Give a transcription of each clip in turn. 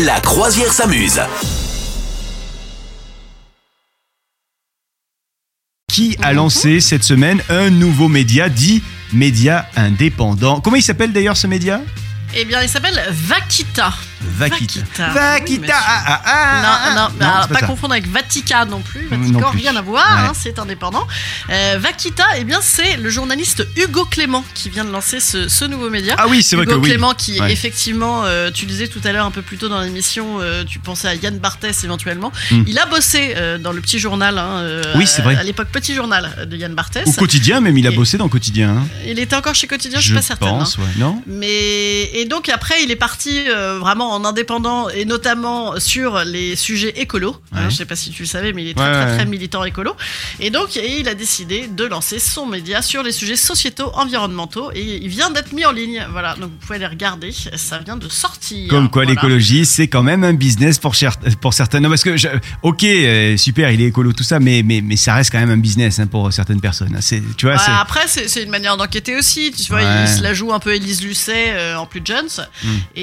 La croisière s'amuse. qui a lancé cette semaine un nouveau média dit média indépendant? Comment il s'appelle d'ailleurs ce média? Eh bien, il s'appelle Vakita. Vakita. Vakita. Vakita. Oui, ah, ah, ah, Non, ah, non, non, alors, pas, confondre avec Vatica non plus. Non Vatican, plus. rien à voir, Ouais. hein, c'est indépendant. Euh, Vakita, eh bien, c'est le journaliste Hugo Clément qui vient de lancer ce, ce nouveau média. Ah oui, c'est vrai Hugo que oui. Clément qui, Ouais. effectivement, euh, tu disais tout à l'heure un peu plus tôt dans l'émission, euh, tu pensais à Yann Barthès éventuellement. Mm. Il a bossé euh, dans le petit journal, hein, euh, Oui, c'est vrai. à l'époque petit journal de Yann Barthès. Au quotidien même, il a Et- bossé dans le quotidien. hein. Il était encore chez Quotidien, je suis pas certaine. pense, ouais. Non? Mais et donc après il est parti euh, vraiment en indépendant et notamment sur les sujets écolos. Hein, Ouais. je sais pas si tu le savais, mais il est très Ouais, très ouais. très militant écolo. Et donc et il a décidé de lancer son média sur les sujets sociétaux, environnementaux et il vient d'être mis en ligne. Voilà, donc vous pouvez aller regarder, ça vient de sortir. Comme quoi Voilà. l'écologie, c'est quand même un business pour, cher- pour certains. Non, parce que, je- ok, euh, super, il est écolo, tout ça, mais, mais, mais ça reste quand même un business hein, pour certaines personnes. hein. C'est, tu vois, Ouais, c'est. après, c'est une manière d'enquêter aussi. Tu vois, il se la joue un peu Élise Lucet euh, en plus jeune. Mm. Et,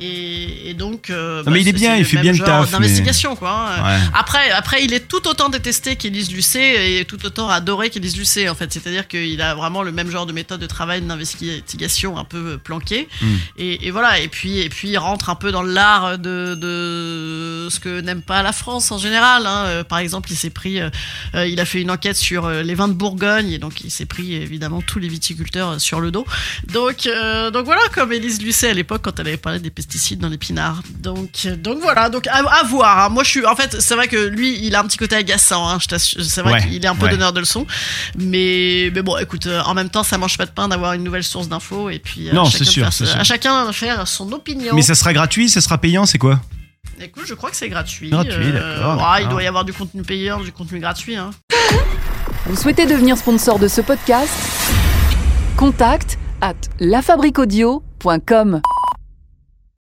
et, et donc. euh, Non, mais il est bien, il fait bien le taf, mais- D'investigation, quoi. hein. Ouais. Après, après, il est tout autant détesté qu'Élise Lucet et tout autant adoré qu'Élise Lucet, en fait. C'est-à-dire qu'il a vraiment le même genre de méthode de travail, d'investigation un peu planqué. Mm. Et, et voilà. Et puis, et puis, il rentre un peu dans l'art de, de ce que n'aime pas la France en général. hein. Euh, Par exemple, il s'est pris, euh, euh, il a fait une enquête sur euh, les vins de Bourgogne et donc il s'est pris évidemment tous les viticulteurs euh, sur le dos. Donc, euh, donc voilà, comme Élise Lucet à l'époque quand elle avait parlé des pesticides dans l'épinard. Donc, euh, donc voilà, donc à, à voir. hein. Moi, je suis, en fait, c'est vrai que lui, il a un petit côté agaçant. Hein, je t'assure. c'est vrai Ouais, qu'il est un peu ouais. donneur de leçons, mais mais bon, écoute, euh, en même temps, ça mange pas de pain d'avoir une nouvelle source d'infos et puis euh, Non, c'est sûr, sûr. à chacun de faire son opinion. Mais ça sera gratuit, ça sera payant, c'est quoi? Écoute, je crois que c'est gratuit. Gratuit, Euh, il doit y avoir du contenu payant, du contenu gratuit. Hein. Vous souhaitez devenir sponsor de ce podcast? Contact à lafabriquaudio.com.